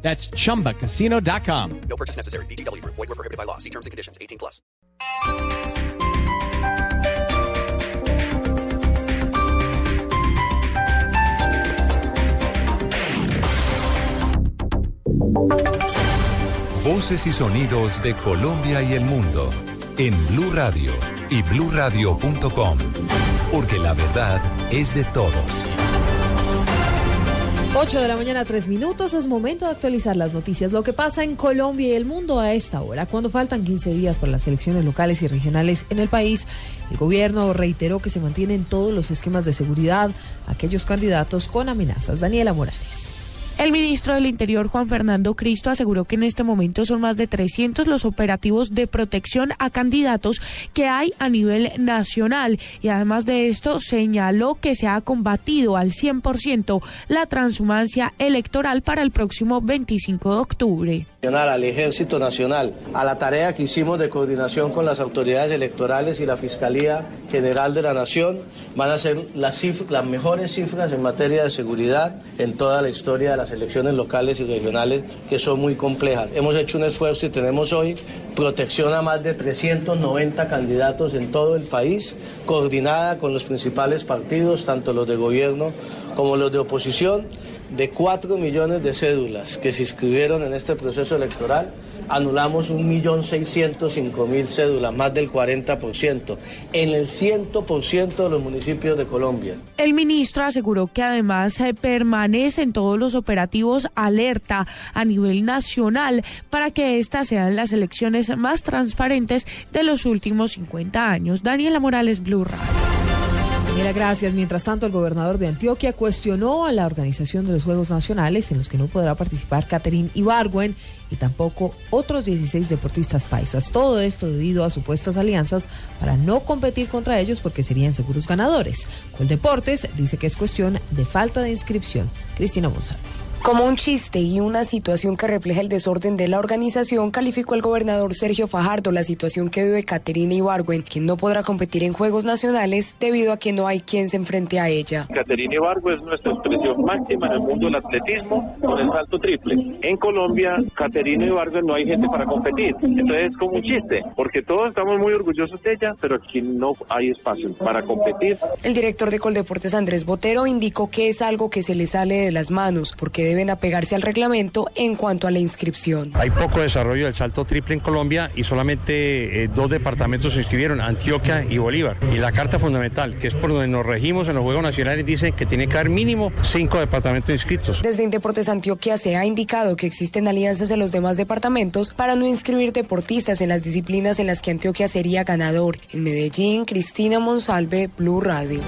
That's chumbacasino.com. No purchase necessary. BGW. Void were prohibited by law. See terms and conditions. 18 plus. Voces y sonidos de Colombia y el mundo en Blue Radio y bluradio.com, porque la verdad es de todos. 8 de la mañana, 3 minutos. Es momento de actualizar las noticias. Lo que pasa en Colombia y el mundo a esta hora. Cuando faltan 15 días para las elecciones locales y regionales en el país, el gobierno reiteró que se mantienen todos los esquemas de seguridad aquellos candidatos con amenazas. Daniela Morales. El ministro del Interior, Juan Fernando Cristo, aseguró que en este momento son más de 300 los operativos de protección a candidatos que hay a nivel nacional. Y además de esto, señaló que se ha combatido al 100% la transhumancia electoral para el próximo 25 de octubre. Al Ejército Nacional, a la tarea que hicimos de coordinación con las autoridades electorales y la Fiscalía General de la Nación, van a ser las, las mejores cifras en materia de seguridad en toda la historia de las elecciones locales y regionales, que son muy complejas. Hemos hecho un esfuerzo y tenemos hoy protección a más de 390 candidatos en todo el país, coordinada con los principales partidos, tanto los de gobierno como los de oposición de 4 millones de cédulas que se inscribieron en este proceso electoral, anulamos 1.605.000 cédulas, más del 40%, en el 100% de los municipios de Colombia. El ministro aseguró que además se permanecen todos los operativos alerta a nivel nacional para que estas sean las elecciones más transparentes de los últimos 50 años. Daniela Morales, Blue Radio. Daniela, gracias. Mientras tanto, el gobernador de Antioquia cuestionó a la organización de los Juegos Nacionales en los que no podrá participar Catherine Ibargüen y tampoco otros 16 deportistas paisas. Todo esto debido a supuestas alianzas para no competir contra ellos porque serían seguros ganadores. Coldeportes dice que es cuestión de falta de inscripción. Cristina Monsalve. Como un chiste y una situación que refleja el desorden de la organización, calificó el gobernador Sergio Fajardo la situación que vive Caterina Ibargüen, quien no podrá competir en Juegos Nacionales debido a que no hay quien se enfrente a ella. Caterina Ibargüen es nuestra expresión máxima en el mundo del atletismo con el salto triple. En Colombia, Caterina Ibargüen no hay gente para competir. Entonces es como un chiste, porque todos estamos muy orgullosos de ella, pero aquí no hay espacio para competir. El director de Coldeportes, Andrés Botero, indicó que es algo que se le sale de las manos, porque deben apegarse al reglamento en cuanto a la inscripción. Hay poco desarrollo del salto triple en Colombia y solamente eh, dos departamentos se inscribieron, Antioquia y Bolívar. Y la carta fundamental, que es por donde nos regimos en los Juegos Nacionales, dice que tiene que haber mínimo cinco departamentos inscritos. Desde Indeportes Antioquia se ha indicado que existen alianzas en los demás departamentos para no inscribir deportistas en las disciplinas en las que Antioquia sería ganador. En Medellín, Cristina Monsalve, Blue Radio.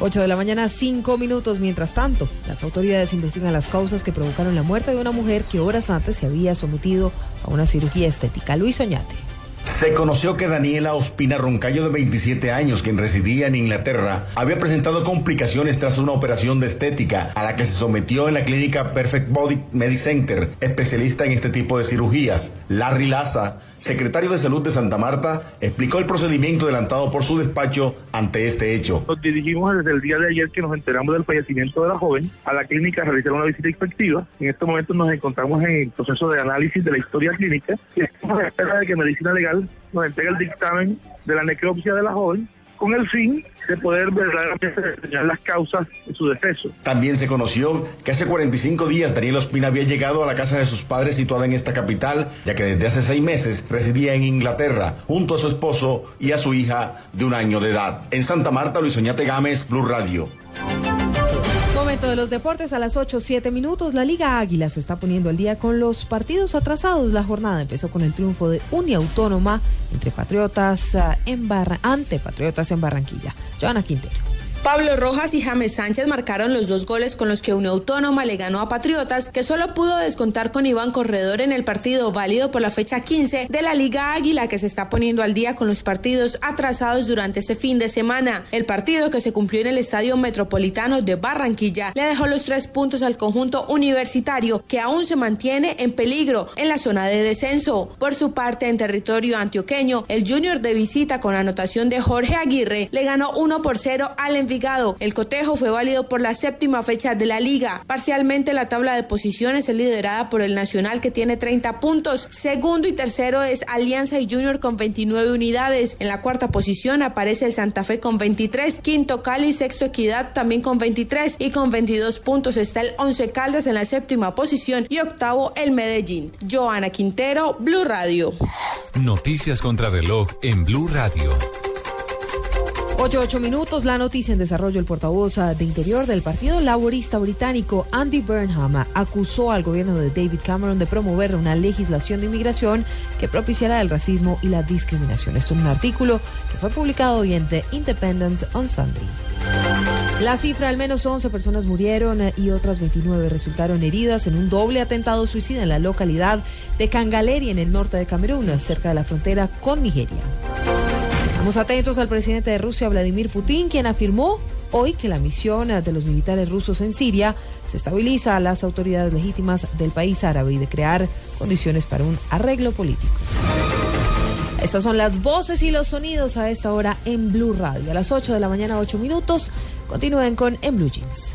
8 de la mañana, 5 minutos. Mientras tanto, las autoridades investigan las causas que provocaron la muerte de una mujer que horas antes se había sometido a una cirugía estética. Luis Oñate. Se conoció que Daniela Ospina Roncayo, de 27 años, quien residía en Inglaterra, había presentado complicaciones tras una operación de estética a la que se sometió en la clínica Perfect Body Medic Center, especialista en este tipo de cirugías. Larry Laza, secretario de Salud de Santa Marta, explicó el procedimiento adelantado por su despacho ante este hecho. Nos dirigimos desde el día de ayer que nos enteramos del fallecimiento de la joven a la clínica a realizar una visita inspectiva. En este momento nos encontramos en el proceso de análisis de la historia clínica y estamos a espera de que Medicina Legal nos entregue el dictamen de la necropsia de la joven con el fin de poder verdaderamente determinar las causas de su deceso. También se conoció que hace 45 días Daniel Ospina había llegado a la casa de sus padres situada en esta capital, ya que desde hace seis meses residía en Inglaterra junto a su esposo y a su hija de un año de edad. En Santa Marta, Luis Oñate Gámez, Blue Radio. Momento de los deportes a las 8, 7 minutos. La Liga Águila se está poniendo al día con los partidos atrasados. La jornada empezó con el triunfo de Uniautónoma entre Patriotas en Barra, ante Patriotas en Barranquilla. Joana Quintero. Pablo Rojas y James Sánchez marcaron los dos goles con los que Unión Autónoma le ganó a Patriotas, que solo pudo descontar con Iván Corredor en el partido válido por la fecha 15 de la Liga Águila, que se está poniendo al día con los partidos atrasados durante este fin de semana. El partido que se cumplió en el Estadio Metropolitano de Barranquilla le dejó los tres puntos al conjunto universitario, que aún se mantiene en peligro en la zona de descenso. Por su parte, en territorio antioqueño, el Junior de visita con anotación de Jorge Aguirre le ganó 1 por 0 al Envigado. El cotejo fue válido por la séptima fecha de la liga. Parcialmente la tabla de posiciones es liderada por el Nacional que tiene 30 puntos. Segundo y tercero es Alianza y Junior con 29 unidades. En la cuarta posición aparece el Santa Fe con 23. Quinto Cali, sexto Equidad también con 23 y con 22 puntos está el Once Caldas en la séptima posición y octavo el Medellín. Joana Quintero, Blue Radio. Noticias contra reloj en Blue Radio. 8, 8 minutos, la noticia en desarrollo. El portavoz ah, de Interior del Partido Laborista Británico, Andy Burnham, acusó al gobierno de David Cameron de promover una legislación de inmigración que propiciará el racismo y la discriminación. Esto en un artículo que fue publicado hoy en The Independent on Sunday. La cifra, al menos 11 personas murieron eh, y otras 29 resultaron heridas en un doble atentado suicida en la localidad de Cangaleri, en el norte de Camerún, cerca de la frontera con Nigeria. Estamos atentos al presidente de Rusia, Vladimir Putin, quien afirmó hoy que la misión de los militares rusos en Siria se estabiliza a las autoridades legítimas del país árabe y de crear condiciones para un arreglo político. Estas son las voces y los sonidos a esta hora en Blue Radio. A las 8 de la mañana, 8 minutos. Continúen con En Blue Jeans.